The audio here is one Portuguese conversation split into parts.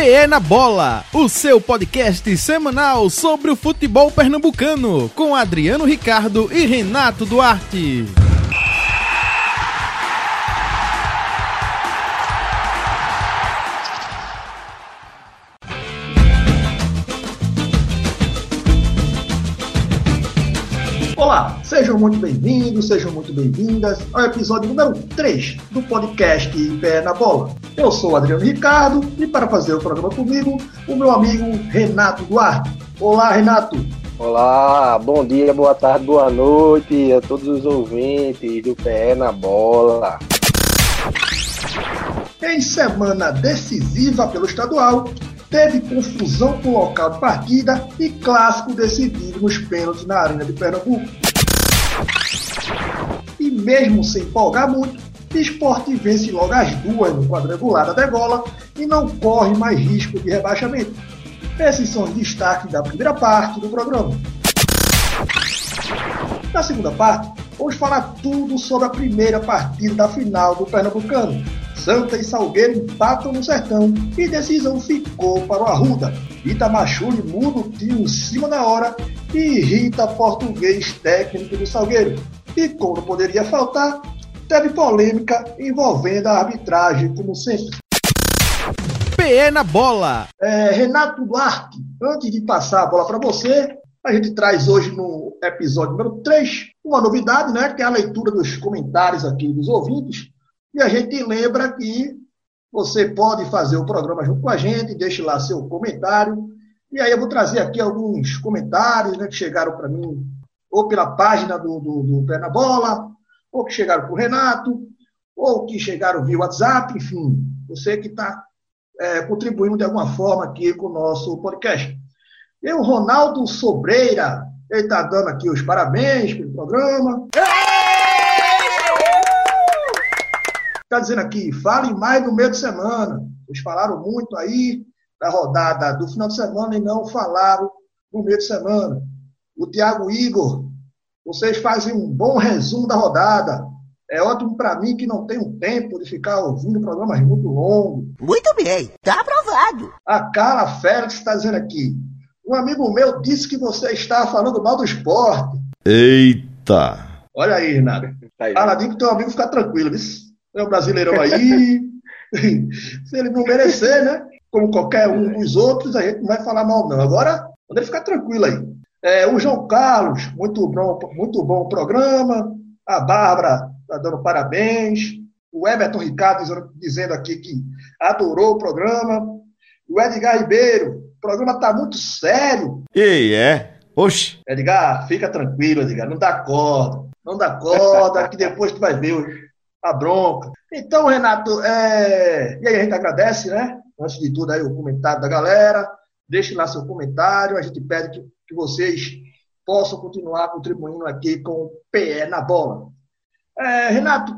PE na Bola, o seu podcast semanal sobre o futebol pernambucano, com Adriano Ricardo e Renato Duarte. Sejam muito bem-vindos, sejam muito bem-vindas ao episódio número 3 do podcast Pé na Bola. Eu sou o Adriano Ricardo e para fazer o programa comigo, o meu amigo Renato Duarte. Olá, Renato. Olá, bom dia, boa tarde, boa noite a todos os ouvintes do Pé na Bola. Em semana decisiva pelo estadual, teve confusão com o local de partida e clássico decidido nos pênaltis na Arena de Pernambuco. E mesmo sem empolgar muito, Esporte vence logo as duas no quadrangular da degola e não corre mais risco de rebaixamento. Esses são os destaques da primeira parte do programa. Na segunda parte, vamos falar tudo sobre a primeira partida da final do Pernambucano, Santa e Salgueiro empatam no sertão e decisão ficou para o Arruda. Itamachule muda o time em cima da hora e irrita português técnico do Salgueiro. E como poderia faltar, teve polêmica envolvendo a arbitragem, como sempre. PE na bola. É, Renato Duarte, antes de passar a bola para você, a gente traz hoje no episódio número 3 uma novidade, né? Que é a leitura dos comentários aqui dos ouvintes. E a gente lembra que você pode fazer o programa junto com a gente, deixe lá seu comentário. E aí eu vou trazer aqui alguns comentários né, que chegaram para mim, ou pela página do, do, do Pé na Bola, ou que chegaram para o Renato, ou que chegaram via WhatsApp, enfim, você que está é, contribuindo de alguma forma aqui com o nosso podcast. E o Ronaldo Sobreira, ele está dando aqui os parabéns pelo programa. Está dizendo aqui, falem mais no meio de semana. Vocês falaram muito aí da rodada do final de semana e não falaram no meio de semana. O Tiago Igor, vocês fazem um bom resumo da rodada. É ótimo para mim que não tenho tempo de ficar ouvindo programas muito longos. Muito bem, tá aprovado. A Carla Félix está dizendo aqui. Um amigo meu disse que você está falando mal do esporte. Eita! Olha aí, Renato. Fala, diga que teu amigo fica tranquilo, viu? é um brasileirão aí. Se ele não merecer, né? Como qualquer um dos outros, a gente não vai falar mal, não. Agora, ele ficar tranquilo aí. É, o João Carlos, muito bom, muito bom programa. A Bárbara está dando parabéns. O Everton Ricardo dizendo aqui que adorou o programa. O Edgar Ribeiro, o programa está muito sério. E é? Oxe. Edgar, fica tranquilo, Edgar, não dá corda. Não dá corda, que depois tu vai ver a bronca. Então, Renato, é... e aí a gente agradece, né? Antes de tudo, aí o comentário da galera. Deixe lá seu comentário. A gente pede que, que vocês possam continuar contribuindo aqui com o PE na bola. É, Renato,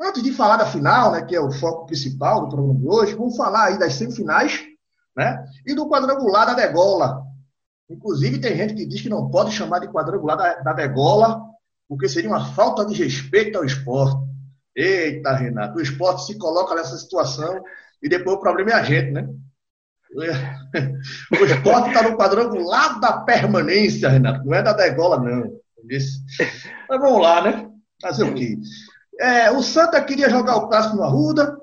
antes de falar da final, né, que é o foco principal do programa de hoje, vamos falar aí das semifinais né, e do quadrangular da degola. Inclusive, tem gente que diz que não pode chamar de quadrangular da, da degola, porque seria uma falta de respeito ao esporte. Eita, Renato, o esporte se coloca nessa situação e depois o problema é a gente, né? O esporte está no quadrangular da permanência, Renato, não é da degola, não. Mas vamos lá, né? Fazer o quê? É, o Santa queria jogar o clássico no Arruda,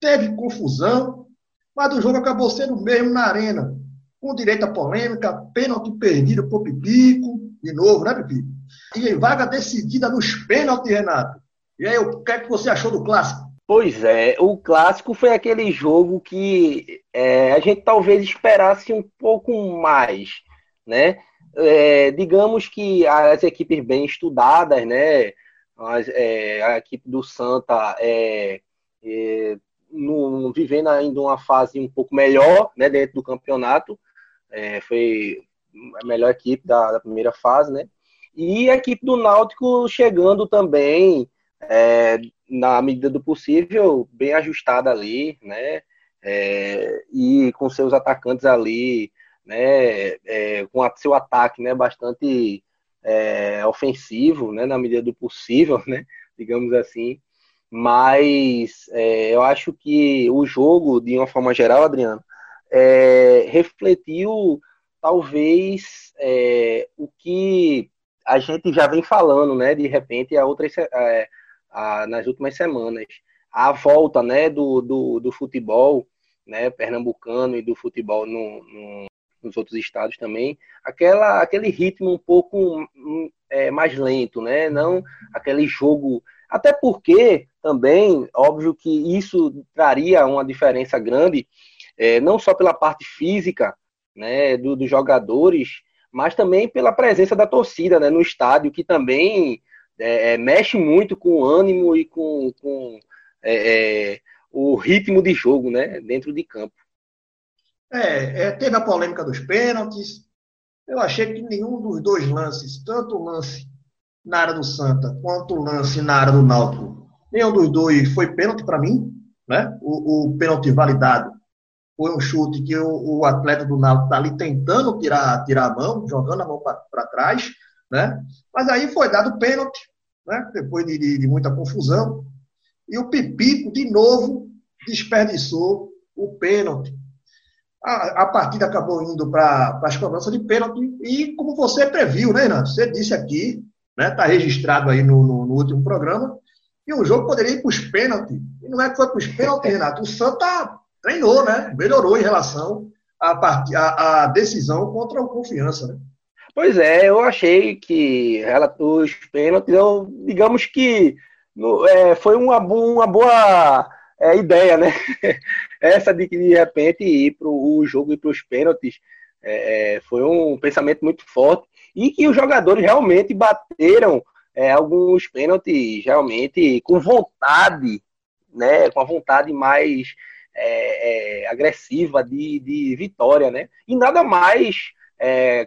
teve confusão, mas o jogo acabou sendo mesmo na arena, com direito a polêmica, pênalti perdido por Pipico, de novo, né, Pipico? E vaga decidida nos pênaltis, Renato. E aí, o que é que você achou do clássico? Pois é, o clássico foi aquele jogo que é, a gente talvez esperasse um pouco mais, né? É, digamos que as equipes bem estudadas, né? As, é, a equipe do Santa é, é, no, vivendo ainda uma fase um pouco melhor, né? Dentro do campeonato, é, foi a melhor equipe da, da primeira fase, né? E a equipe do Náutico chegando também, é, na medida do possível, bem ajustada ali, né? É, e com seus atacantes ali, né? É, com a, seu ataque, né? Bastante é, ofensivo, né? Na medida do possível, né? Digamos assim. Mas é, eu acho que o jogo, de uma forma geral, Adriano, é, refletiu talvez é, o que a gente já vem falando, né? De repente, a outras, é, a, nas últimas semanas, a volta, né, do, do, do futebol, né, pernambucano e do futebol no, no, nos outros estados também, aquela, aquele ritmo um pouco é, mais lento, né? Não aquele jogo. Até porque também, óbvio que isso traria uma diferença grande, é, não só pela parte física, né, do, dos jogadores, mas também pela presença da torcida, né, no estádio, que também é, é mexe muito com o ânimo e com, com é, é, o ritmo de jogo, né, dentro de campo. É, é, teve a polêmica dos pênaltis. Eu achei que nenhum dos dois lances, tanto o lance na área do Santa quanto o lance na área do Náutico, nenhum dos dois foi pênalti para mim. Né? O, o, pênalti validado foi um chute que o, o atleta do Náutico está ali tentando tirar, tirar a mão, jogando a mão para trás. Né? Mas aí foi dado pênalti, né? depois de, de, muita confusão. E o Pipico, de novo, desperdiçou o pênalti. A, a partida acabou indo para as cobranças de pênalti e, como você previu, né, Renato? Você disse aqui, né? Está registrado aí no, no, no, último programa, e o jogo poderia ir para os pênaltis. E não é que foi para os pênaltis, Renato. O Santa treinou, né? Melhorou em relação à, à decisão contra o Confiança, né? Pois é, eu achei que os pênaltis, eu, digamos que no, é, foi uma, uma boa é, ideia, né? Essa de que de repente ir para o jogo e para os pênaltis é, é, foi um pensamento muito forte e que os jogadores realmente bateram é, alguns pênaltis realmente com vontade, né? Com a vontade mais é, agressiva de, de vitória, né? E nada mais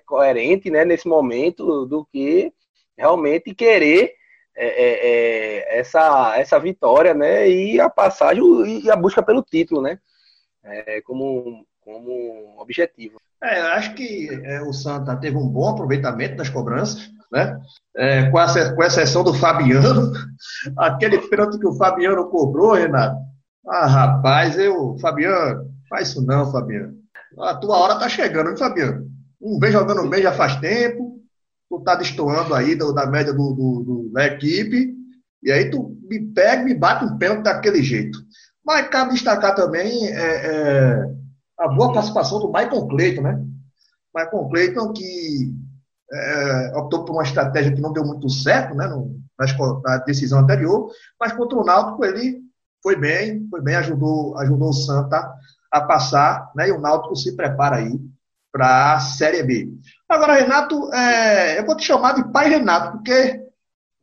coerente, né? Nesse momento do que realmente querer é, é, é, essa, essa vitória, né? E a passagem e a busca pelo título, né? É, como, como objetivo. É, acho que é, o Santa teve um bom aproveitamento das cobranças, né? É, com, a, com exceção do Fabiano. Aquele pênalti que o Fabiano cobrou, Renato. Ah, rapaz, eu. Fabiano, faz isso não, Fabiano. A tua hora tá chegando, hein, Fabiano? Um vem jogando bem já faz tempo tu tá destoando aí do, da média do, do, da equipe, e aí tu me pega me bate um pênalti daquele jeito. Mas cabe destacar também é, é, a boa participação do Michael Clayton, né? Michael Clayton que é, optou por uma estratégia que não deu muito certo, né? No, na decisão anterior, mas contra o Náutico ele foi bem, foi bem, ajudou, ajudou o Santa a passar, né? E o Náutico se prepara aí para a Série B. Agora, Renato, é, eu vou te chamar de pai Renato, porque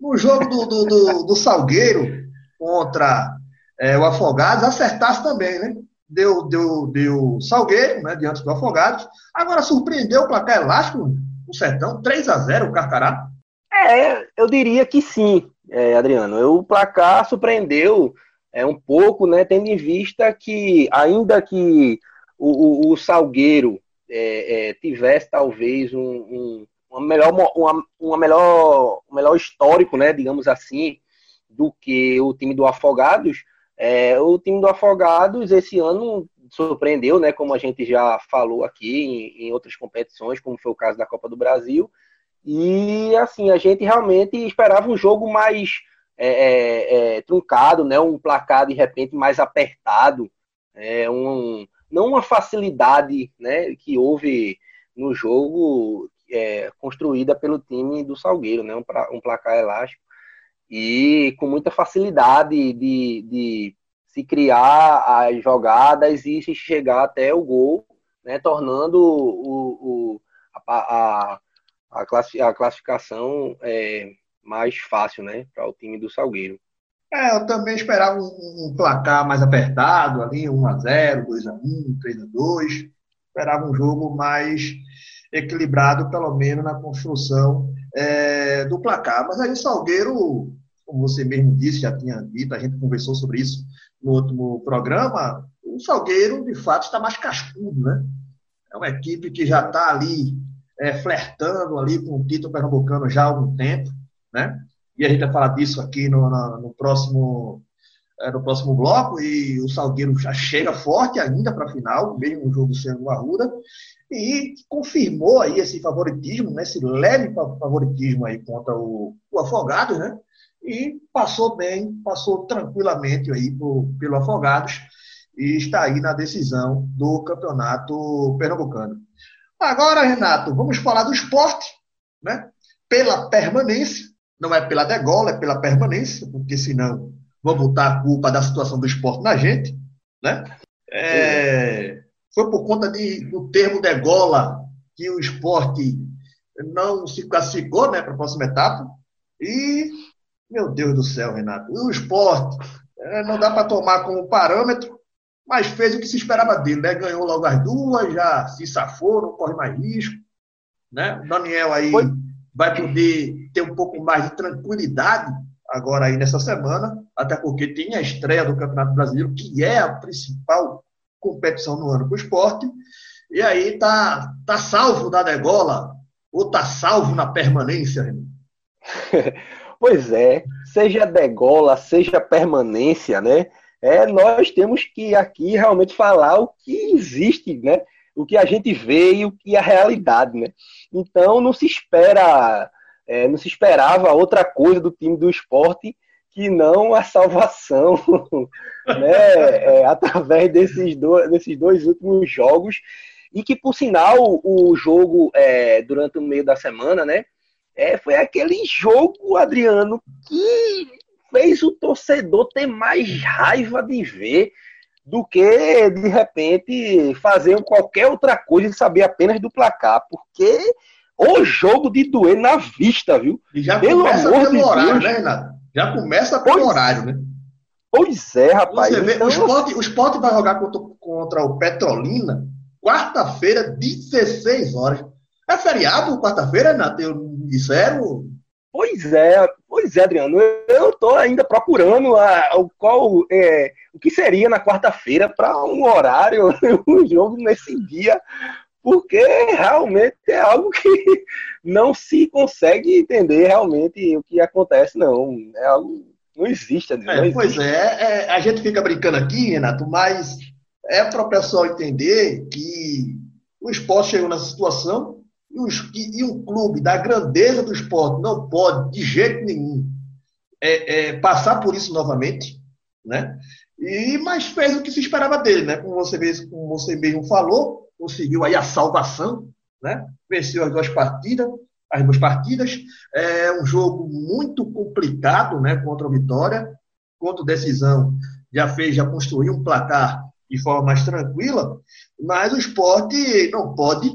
no jogo do, do, do, do Salgueiro contra é, o Afogados, acertasse também, né? Deu, deu, deu Salgueiro, né, diante do Afogados. Agora surpreendeu o placar elástico no Sertão, 3 a 0 o Carcará. É, eu diria que sim, é, Adriano. O placar surpreendeu é, um pouco, né, tendo em vista que, ainda que o, o, o Salgueiro é, é, tivesse talvez um, um, uma melhor, uma, uma melhor, um melhor histórico, né, digamos assim, do que o time do Afogados, é, o time do Afogados esse ano surpreendeu, né, como a gente já falou aqui em, em outras competições, como foi o caso da Copa do Brasil, e assim, a gente realmente esperava um jogo mais é, é, é, truncado, né? Um placar de repente mais apertado, é, um, não uma facilidade né, que houve no jogo é, construída pelo time do Salgueiro, né, um, um, placar elástico, e com muita facilidade de, de se criar as jogadas e se chegar até o gol, né, tornando o, o a, a, a, classificação é, mais fácil né, para o time do Salgueiro. É, eu também esperava um, um placar mais apertado ali, 1x0, 2x1, 3x2. Esperava um jogo mais equilibrado, pelo menos na construção é, do placar. Mas aí o Salgueiro, como você mesmo disse, já tinha dito, a gente conversou sobre isso no último programa, o Salgueiro, de fato, está mais cascudo, né? É uma equipe que já está ali é, flertando ali com o título pernambucano já há algum tempo, né? E a gente vai falar disso aqui no, no, no próximo é, no próximo bloco, e o Salgueiro já chega forte ainda para a final, mesmo o jogo sendo no Arruda, e confirmou aí esse favoritismo, né, esse leve favoritismo aí contra o, o Afogados, né? E passou bem, passou tranquilamente aí por, pelo Afogados e está aí na decisão do campeonato pernambucano. Agora, Renato, vamos falar do esporte, né? Pela permanência, não é pela degola, é pela permanência, porque senão vão botar a culpa da situação do esporte na gente, né? É, foi por conta de, do termo degola que o esporte não se classificou né, para a próxima etapa. E, meu Deus do céu, Renato, o esporte é, não dá para tomar como parâmetro, mas fez o que se esperava dele, né? Ganhou logo as duas, já se safou, não corre mais risco. Né? O Daniel aí Foi. Vai poder ter um pouco mais de tranquilidade agora aí nessa semana, até porque tem a estreia do Campeonato Brasileiro, que é a principal competição no ano para o esporte. E aí tá, tá salvo da degola ou tá salvo na permanência, Pois é, seja degola, seja permanência, né? É, nós temos que aqui realmente falar o que existe, né? O que a gente vê e o que é a realidade, né? Então não se espera, é, não se esperava outra coisa do time do esporte que não a salvação, né, é, através desses dois, desses dois últimos jogos, e que, por sinal, o jogo é, durante o meio da semana, né, é, foi aquele jogo, Adriano, que fez o torcedor ter mais raiva de ver do que, de repente, fazer qualquer outra coisa e saber apenas do placar, porque o jogo de doer na vista, viu? E já Pelo começa amor de Deus, né, Renato? Já começa pelo horário, né? Pois é, rapaz. Você vê, então... o, esporte, o esporte vai jogar contra, contra o Petrolina quarta-feira, 16 horas. É feriado quarta-feira, Renato? Eu disseram? Pois é, pois é, Adriano. Eu estou ainda procurando a, o, qual, é, o que seria na quarta-feira para um horário, um jogo nesse dia, porque realmente é algo que não se consegue entender realmente o que acontece, não. É algo. Não existe, não é, Pois é, é, a gente fica brincando aqui, Renato, mas é para o pessoal entender que o esporte chegou nessa situação e, os, um clube da grandeza do esporte não pode, de jeito nenhum, é, é, passar por isso novamente, né? E, mas fez o que se esperava dele, né? Como você, mesmo, como você mesmo falou, conseguiu aí a salvação, né? Venceu as duas partidas, as duas partidas. É um jogo muito complicado, né? Contra o Vitória, contra o Decisão já fez, já construiu um placar de forma mais tranquila, mas o esporte não pode.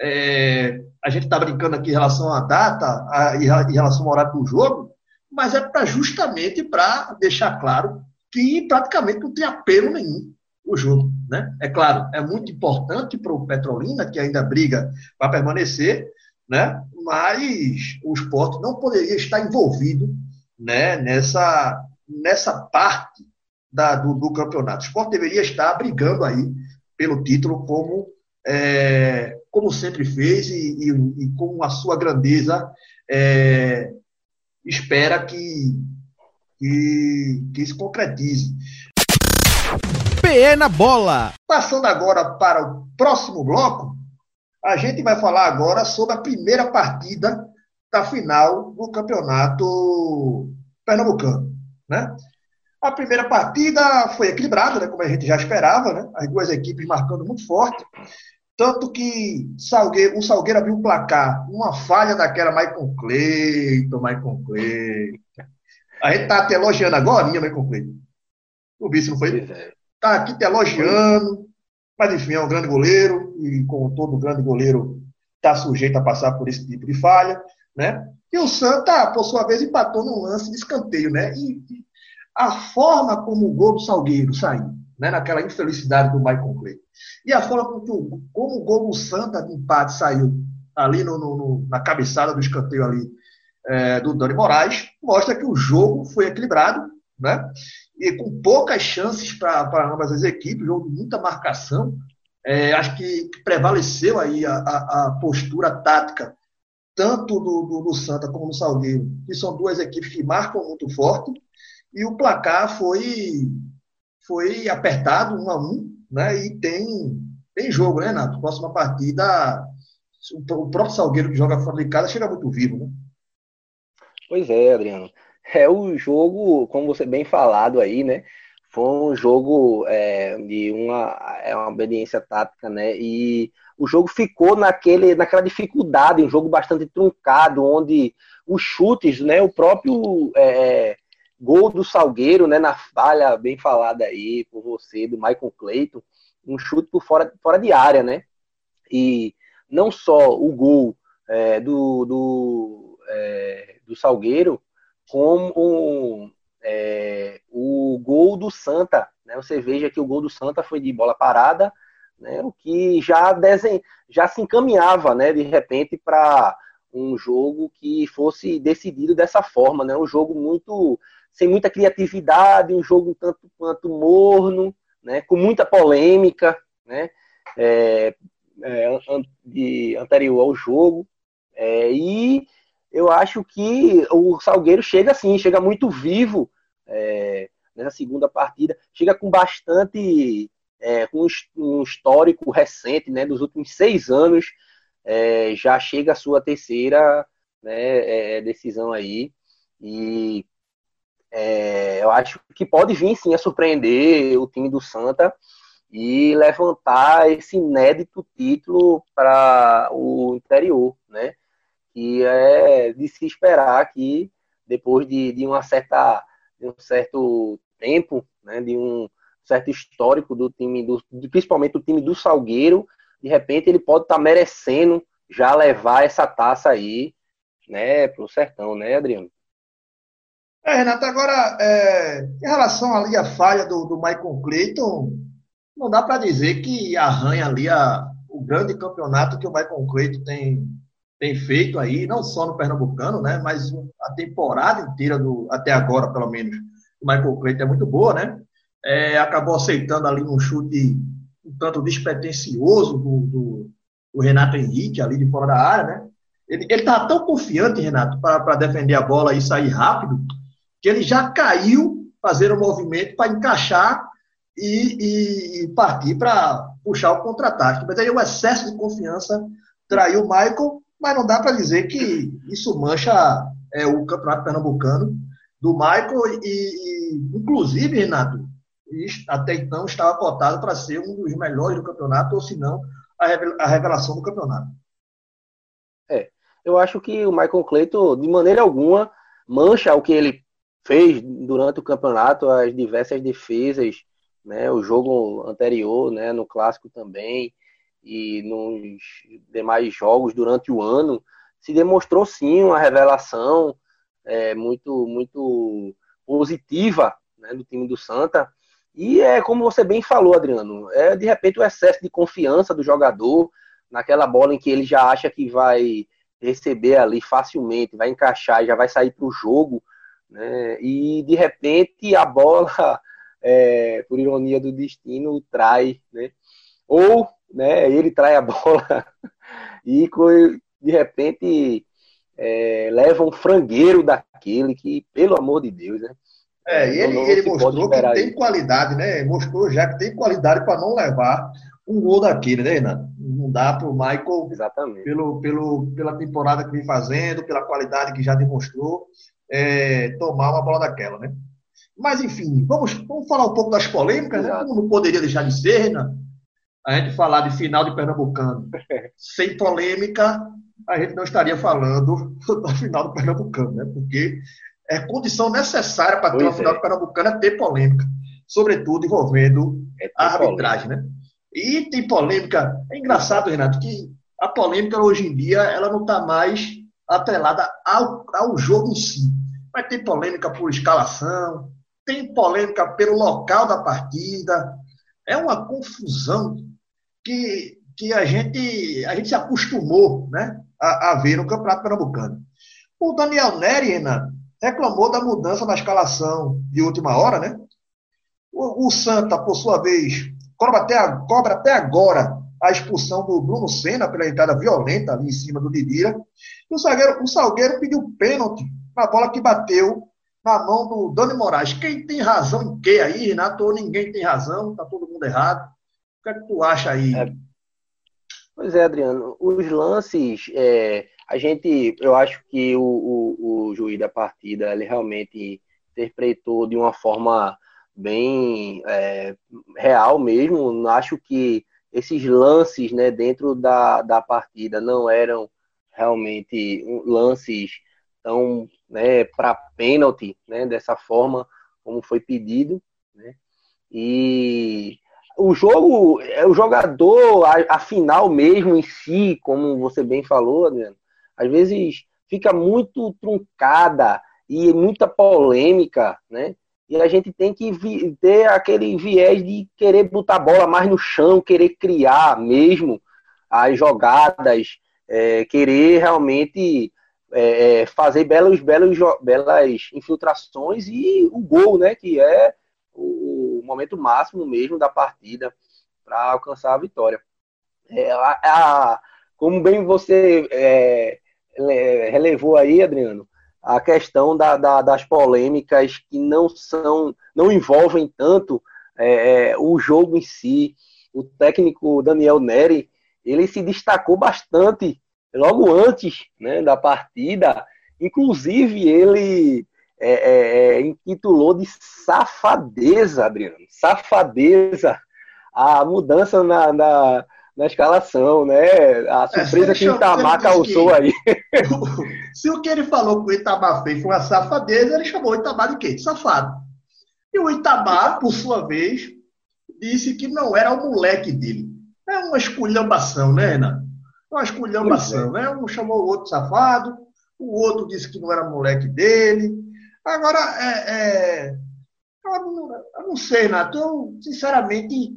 É, a gente está brincando aqui em relação à data, a, em relação ao horário do jogo, mas é para justamente para deixar claro que praticamente não tem apelo nenhum o jogo. Né? É claro, é muito importante para o Petrolina, que ainda briga para permanecer, né? mas o esporte não poderia estar envolvido né? nessa, nessa parte da, do, do, campeonato. O esporte deveria estar brigando aí pelo título como, é, como sempre fez e, e, e, com a sua grandeza é, espera que, que, que se concretize. PE na bola. Passando agora para o próximo bloco, a gente vai falar agora sobre a primeira partida da final do campeonato pernambucano, né? A primeira partida foi equilibrada, né, como a gente já esperava, né? As duas equipes marcando muito forte. Tanto que Salgueiro, o Salgueiro abriu o placar. Uma falha daquela Maicon Cleiton, Maicon Cleiton. A gente tá até elogiando agora, minha Maicon Cleiton. O vice não foi? É está aqui te elogiando, mas enfim, é um grande goleiro, e como todo grande goleiro está sujeito a passar por esse tipo de falha, né? E o Santa, por sua vez, empatou num lance de escanteio, né? E a forma como o gol do Salgueiro saiu, né? naquela infelicidade do Michael Clay, e a forma como, como o gol do Santa de empate saiu ali no, no, na cabeçada do escanteio ali é, do Dani Moraes, mostra que o jogo foi equilibrado, né? e com poucas chances para ambas as equipes, jogo de muita marcação. É, acho que, prevaleceu aí a, a, a, postura tática, tanto do, do, do, Santa como do Salgueiro, que são duas equipes que marcam muito forte. E o placar foi, foi apertado, um a um, né? E tem, tem jogo, né, Renato? Próxima partida, o próprio Salgueiro que joga fora de casa chega muito vivo, né? Pois é, Adriano. É o jogo, como você bem falado aí, né? Foi um jogo é, de uma, é uma obediência tática, né? E o jogo ficou naquele, naquela dificuldade, um jogo bastante truncado, onde os chutes, né? O próprio é, gol do Salgueiro, né? Na falha bem falada aí por você, do Michael Clayton, um chute por fora, fora de área, né? E não só o gol é, do, do, é, do Salgueiro, como é, o gol do Santa. Né? Você veja que o gol do Santa foi de bola parada, né? o que já, desen... já se encaminhava né? de repente para um jogo que fosse decidido dessa forma, né? um jogo muito sem muita criatividade, um jogo tanto quanto morno, né? com muita polêmica, né? É, é, de, anterior ao jogo. É, e eu acho que o Salgueiro chega assim, chega muito vivo é, nessa segunda partida, chega com bastante, é, com um histórico recente, né, dos últimos seis anos, é, já chega a sua terceira né, é, decisão aí, e é, eu acho que pode vir sim a surpreender o time do Santa e levantar esse inédito título para o interior, né? E é de se esperar que depois de, de uma certa de um certo tempo, né, de um certo histórico do time do, principalmente do time do Salgueiro, de repente ele pode estar tá merecendo já levar essa taça aí, né, pro sertão, né, Adriano? É, Renato, agora, é, em relação ali à falha do, do Michael Clayton, não dá para dizer que arranha ali a, o grande campeonato que o Michael Clayton tem, tem feito aí, não só no Pernambucano, né, mas a temporada inteira, do, até agora, pelo menos, o Michael Clayton é muito boa, né? É, acabou aceitando ali um chute um tanto despretensioso do, do, do, Renato Henrique, ali de fora da área, né? Ele estava tão confiante, Renato, para defender a bola e sair rápido, que ele já caiu fazer o um movimento para encaixar e, e, e partir para puxar o contra-ataque. Mas aí o excesso de confiança traiu o Michael mas não dá para dizer que isso mancha é, o campeonato pernambucano do Michael e, e inclusive, Renato, até então estava cotado para ser um dos melhores do campeonato, ou se não, a revelação do campeonato. É, eu acho que o Michael Clayton, de maneira alguma, mancha o que ele fez durante o campeonato, as diversas defesas, né, o jogo anterior, né, no clássico também, e nos demais jogos durante o ano, se demonstrou sim uma revelação é, muito, muito positiva né, do time do Santa. E é como você bem falou, Adriano, é de repente o excesso de confiança do jogador naquela bola em que ele já acha que vai receber ali facilmente, vai encaixar e já vai sair para o jogo, né? E de repente a bola, é, por ironia do destino, trai, né? Ou né? Ele trai a bola e de repente é, leva um frangueiro daquele que, pelo amor de Deus, né? É, e ele, ele mostrou que tem isso. qualidade, né? Mostrou já que tem qualidade para não levar um gol daquele, né, Renato? Não dá para o Michael, Exatamente. Pelo, pelo, pela temporada que vem fazendo, pela qualidade que já demonstrou, é, tomar uma bola daquela, né? Mas, enfim, vamos, vamos falar um pouco das polêmicas, né? Como não poderia deixar de ser, Renato? a gente falar de final de Pernambucano sem polêmica, a gente não estaria falando da final do Pernambucano, né? Porque é condição necessária para ter uma final é. é ter polêmica, sobretudo envolvendo é a arbitragem, polêmica. né? E tem polêmica. É engraçado, Renato, que a polêmica hoje em dia ela não está mais atrelada ao, ao jogo em si. Mas tem polêmica por escalação, tem polêmica pelo local da partida. É uma confusão que, que a, gente, a gente se acostumou né, a, a ver no Campeonato Pernambucano. O Daniel Neri, Renan, reclamou da mudança na escalação de última hora, né? O, o Santa, por sua vez, cobra até, cobra até agora a expulsão do Bruno Senna pela entrada violenta ali em cima do Didira. E o Salgueiro, o Salgueiro pediu pênalti na bola que bateu na mão do Dani Moraes. Quem tem razão em quê aí, Renato? Ninguém tem razão, tá todo mundo errado. O que é que tu acha aí? É. Pois é, Adriano. Os lances, é, a gente, eu acho que o, o, o juiz da partida, ele realmente interpretou de uma forma bem é, real mesmo. Acho que esses lances né, dentro da, da partida não eram realmente lances tão né, para pênalti né, dessa forma como foi pedido. Né? E o jogo, é o jogador, a, a, final mesmo em si, como você bem falou, Adriano, às vezes fica muito truncada e muita polêmica, né? E a gente tem que ter aquele viés de querer botar a bola mais no chão, querer criar mesmo as jogadas, é, querer realmente é, é fazer belos, belos, belas infiltrações e o gol, né? Que é o momento máximo mesmo da partida para alcançar a vitória. É, a, a, como bem você é, relevou aí, Adriano, a questão da, da, das polêmicas que não são, não envolvem tanto é, é, o jogo em si. O técnico Daniel Neri, ele se destacou bastante logo antes né, da partida. Inclusive, ele é, é, é intitulou de safadeza, Adriano. Safadeza a mudança na, na, na escalação, né? A é, surpresa é, que o Itamar causou que, aí. se o que ele falou que o Itamar fez foi uma safadeza, ele chamou o Itamar de quê? De safado. E o Itamar, por sua vez, disse que não era o moleque dele. É uma esculhambação, né, Renan? É uma esculhambação, é. né? Um chamou o outro safado, o outro disse que não era moleque dele. Agora, é, é... Eu, não, eu não sei, Nato. Eu, sinceramente,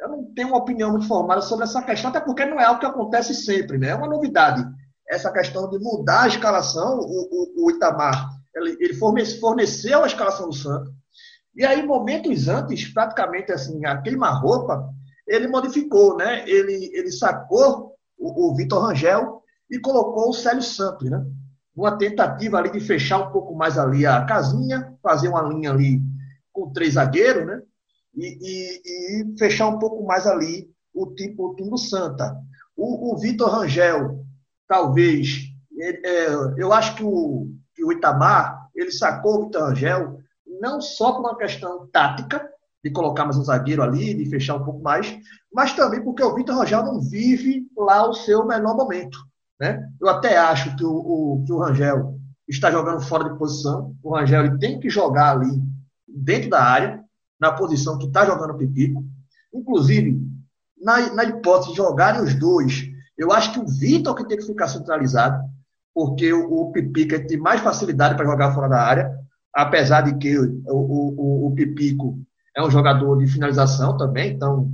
eu não tenho uma opinião muito formada sobre essa questão, até porque não é algo que acontece sempre, né? É uma novidade. Essa questão de mudar a escalação, o, o, o Itamar, ele, ele, forneceu a escalação do Santos, e aí, momentos antes, praticamente assim, a queima-roupa, ele modificou, né? Ele, ele sacou o, o Vitor Rangel e colocou o Célio Santos, né? Uma tentativa ali de fechar um pouco mais ali a casinha, fazer uma linha ali com três zagueiros, né? E, e, e fechar um pouco mais ali o time, o Santa. O, o Vitor Rangel, talvez, ele, é, eu acho que o, que o Itamar, ele sacou o Vitor Rangel não só por uma questão tática, de colocar mais um zagueiro ali, de fechar um pouco mais, mas também porque o Vitor Rangel não vive lá o seu melhor momento. Né? Eu até acho que o, o, que o Rangel está jogando fora de posição. O Rangel ele tem que jogar ali dentro da área na posição que está jogando o Pipico. Inclusive, na, na hipótese de jogarem os dois, eu acho que o Vitor que tem que ficar centralizado, porque o, o Pipico tem mais facilidade para jogar fora da área, apesar de que o, o, o, Pipico é um jogador de finalização também, então,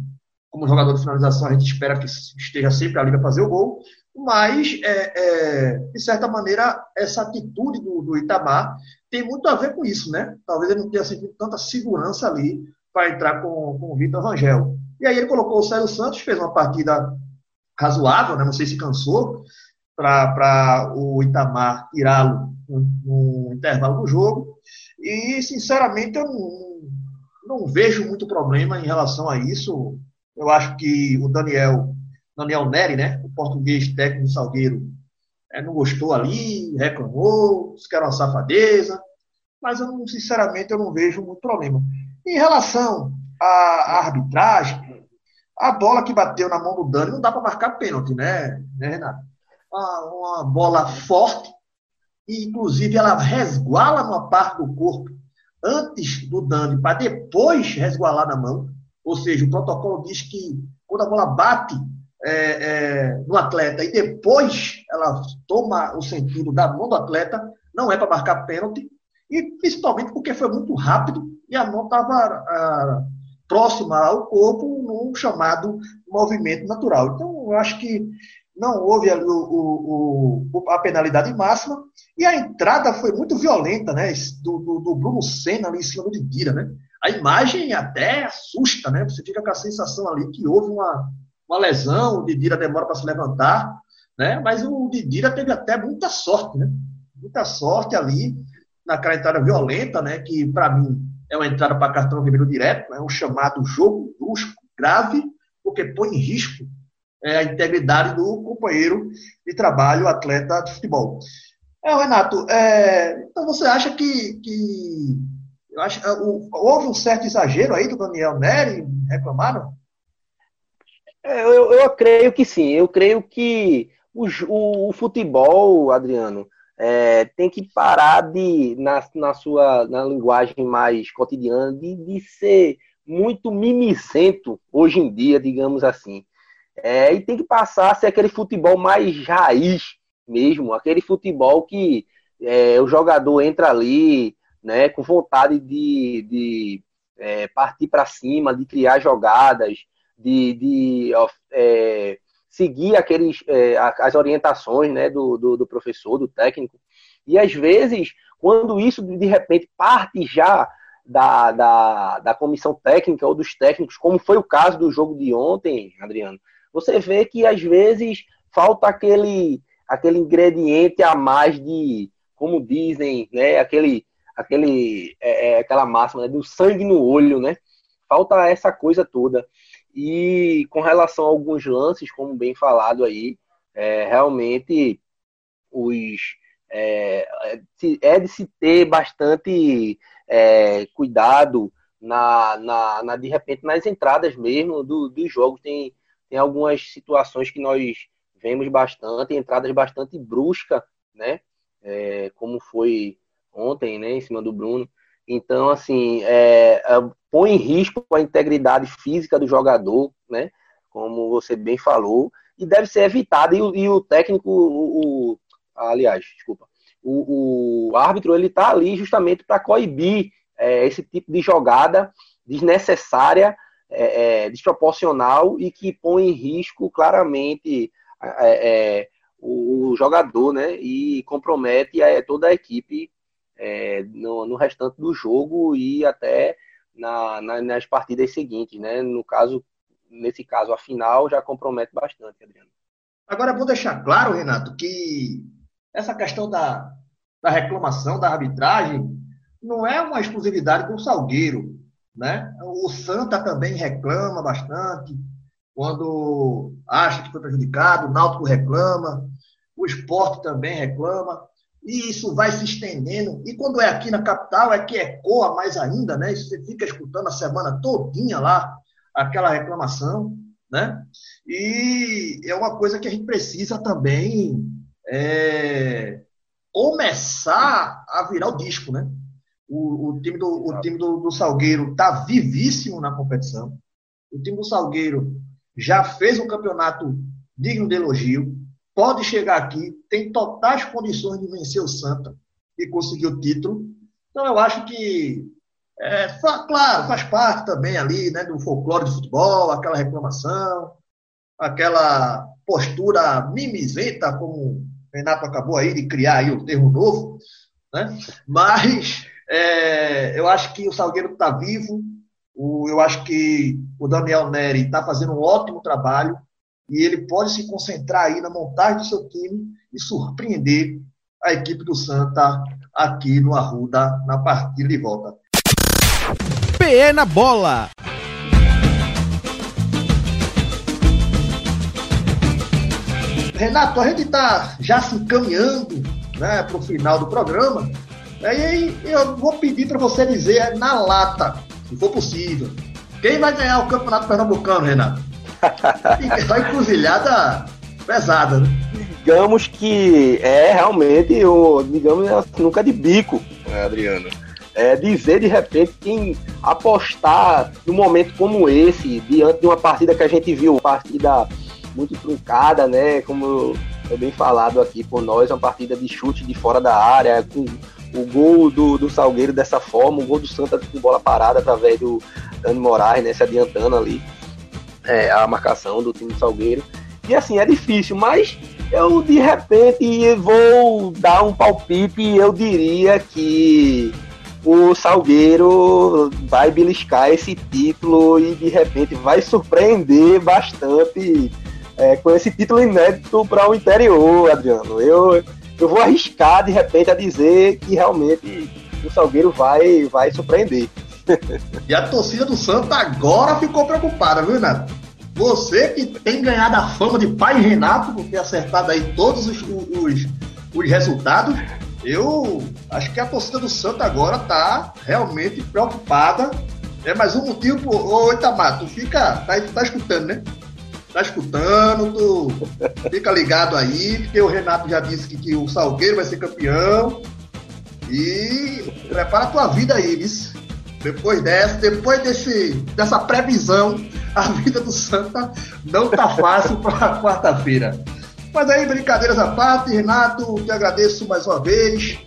como jogador de finalização, a gente espera que esteja sempre ali para fazer o gol, mas, é, é, de certa maneira, essa atitude do, do Itamar tem muito a ver com isso, né? Talvez ele não tenha sentido tanta segurança ali para entrar com, com o Vitor Rangel. E aí ele colocou o Célio Santos, fez uma partida razoável, né? não sei se cansou, para o Itamar tirá-lo no, no, intervalo do jogo. E, sinceramente, eu não, não vejo muito problema em relação a isso. Eu acho que o Daniel, Daniel Neri, né? o português técnico do Salgueiro, é, não gostou ali, reclamou, disse que era uma safadeza, mas eu sinceramente eu não vejo muito problema. Em relação à arbitragem, a bola que bateu na mão do Dani não dá para marcar pênalti, né, né Renato? Uma, uma, bola forte, e inclusive ela resguala uma parte do corpo antes do Dani, para depois resgualar na mão. Ou seja, o protocolo diz que quando a bola bate é, é, no atleta e depois ela toma o sentido da mão do atleta, não é para marcar pênalti, e principalmente porque foi muito rápido e a mão estava ah, próxima ao corpo num chamado movimento natural. Então, eu acho que não houve ali o, o, a penalidade máxima e a entrada foi muito violenta, né? Do, do, do Bruno Senna ali em cima do Didira, né? A imagem até assusta, né? Você fica com a sensação ali que houve uma, uma lesão, o Didira demora para se levantar, né? Mas o Didira teve até muita sorte, né? Muita sorte ali, naquela entrada violenta, né? Que para mim é uma entrada para cartão vermelho direto, é um chamado jogo brusco, grave, porque põe em risco é, a integridade do companheiro de trabalho, atleta de futebol. É, Renato, é, então você acha que, que acho, é, houve um certo exagero aí do Daniel Neri reclamaram? É, eu, eu creio que sim. Eu creio que o, o, o futebol, Adriano, é, tem que parar de, na, na sua na linguagem mais cotidiana, de, de ser muito mimicento hoje em dia, digamos assim. É, e tem que passar a ser aquele futebol mais raiz mesmo, aquele futebol que é, o jogador entra ali né, com vontade de, de é, partir para cima, de criar jogadas, de, de é, seguir aqueles, é, as orientações né, do, do, do, professor, do técnico. E às vezes, quando isso de repente parte já da, da, da comissão técnica ou dos técnicos, como foi o caso do jogo de ontem, Adriano, você vê que às vezes falta aquele, aquele ingrediente a mais de, como dizem, né, aquele, aquele, é, é, aquela máxima né, do sangue no olho, né? Falta essa coisa toda. E com relação a alguns lances, como bem falado aí, é, realmente os é, é, de se ter bastante é, cuidado na, na, na, de repente nas entradas mesmo do, dos jogos. Tem, tem algumas situações que nós vemos bastante, entradas bastante bruscas, né? É, como foi ontem, né, em cima do Bruno. Então, assim, é, é, põe em risco a integridade física do jogador, né? Como você bem falou, e deve ser evitado. E, e o técnico, o, o, aliás, desculpa, o, o árbitro ele está ali justamente para coibir é, esse tipo de jogada desnecessária, é, é, desproporcional e que põe em risco claramente é, o, o, jogador, né? E compromete toda a equipe é, no, no, restante do jogo e até na, na, nas partidas seguintes, né? No caso, nesse caso, a final já compromete bastante, Adriano. Agora, vou deixar claro, Renato, que essa questão da, da reclamação da arbitragem não é uma exclusividade com o Salgueiro, né? O Santa também reclama bastante quando acha que foi prejudicado, o Náutico reclama, o esporte também reclama e isso vai se estendendo. E quando é aqui na capital, é que ecoa mais ainda, né? Você fica escutando a semana todinha lá aquela reclamação, né? E é uma coisa que a gente precisa também é, começar a virar o disco, né? O, o time, do, o time do, do Salgueiro está vivíssimo na competição. O time do Salgueiro já fez um campeonato digno de elogio pode chegar aqui, tem totais condições de vencer o Santa e conseguir o título. Então, eu acho que, é, claro, faz parte também ali né, do folclore de futebol, aquela reclamação, aquela postura mimizenta, como Renato acabou aí de criar aí o termo novo, né? mas é, eu acho que o Salgueiro está vivo, o, eu acho que o Daniel Neri está fazendo um ótimo trabalho, e ele pode se concentrar aí na montagem do seu time e surpreender a equipe do Santa aqui no Arruda na partida de volta. PE na bola. Renato, a gente está já se encaminhando né, para o final do programa. E aí eu vou pedir para você dizer na lata, se for possível, quem vai ganhar o Campeonato Pernambucano, Renato? Uma encruzilhada pesada, né? Digamos que é realmente o, digamos, nunca de bico, né, Adriano. É dizer de repente quem apostar num momento como esse, diante de uma partida que a gente viu, uma partida muito truncada, né? Como é bem falado aqui por nós, uma partida de chute de fora da área, com o gol do, do Salgueiro dessa forma, o gol do Santa com bola parada através do Dani Moraes, né? Se adiantando ali é, a marcação do time do Salgueiro. E assim, é difícil, mas eu de repente vou dar um palpite e eu diria que o Salgueiro vai beliscar esse título e de repente vai surpreender bastante é, com esse título inédito para o interior, Adriano. Eu, eu vou arriscar de repente a dizer que realmente o Salgueiro vai, vai surpreender. E a torcida do Santa agora ficou preocupada, viu, Renato? Você que tem ganhado a fama de pai Renato, por ter acertado aí todos os, os, os resultados, eu acho que a torcida do Santa agora tá realmente preocupada. É mais um motivo. Ô, Itamar, tu fica. Tá, tá escutando, né? Tá escutando, tu fica ligado aí, porque o Renato já disse que, que o Salgueiro vai ser campeão. E prepara a tua vida aí, viu? Depois dessa, depois desse, dessa previsão, a vida do Santa não tá fácil para quarta-feira. Mas aí, brincadeiras à parte, Renato, te agradeço mais uma vez.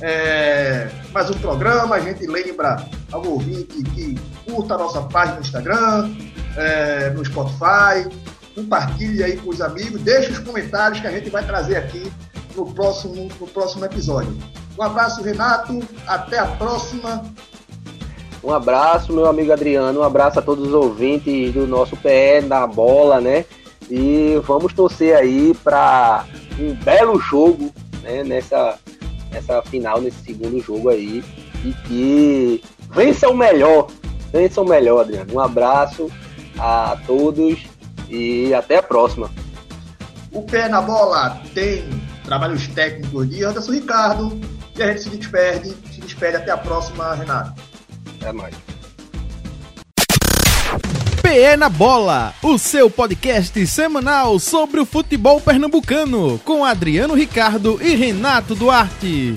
É, mais um programa, a gente lembra ao ouvinte que curta a nossa página no Instagram, é, no Spotify, compartilhe aí com os amigos, deixe os comentários que a gente vai trazer aqui no próximo, no próximo episódio. Um abraço, Renato, até a próxima. Um abraço, meu amigo Adriano, um abraço a todos os ouvintes do nosso PE da bola, né? E vamos torcer aí para um belo jogo né, nessa, nessa final, nesse segundo jogo aí. E que vença o melhor. Vença o melhor, Adriano. Um abraço a todos e até a próxima. O Pé na Bola tem trabalhos técnicos de Anderson Ricardo. E a gente se despede. Se despede até a próxima, Renato. Até mais. PE na Bola, o seu podcast semanal sobre o futebol pernambucano, com Adriano Ricardo e Renato Duarte.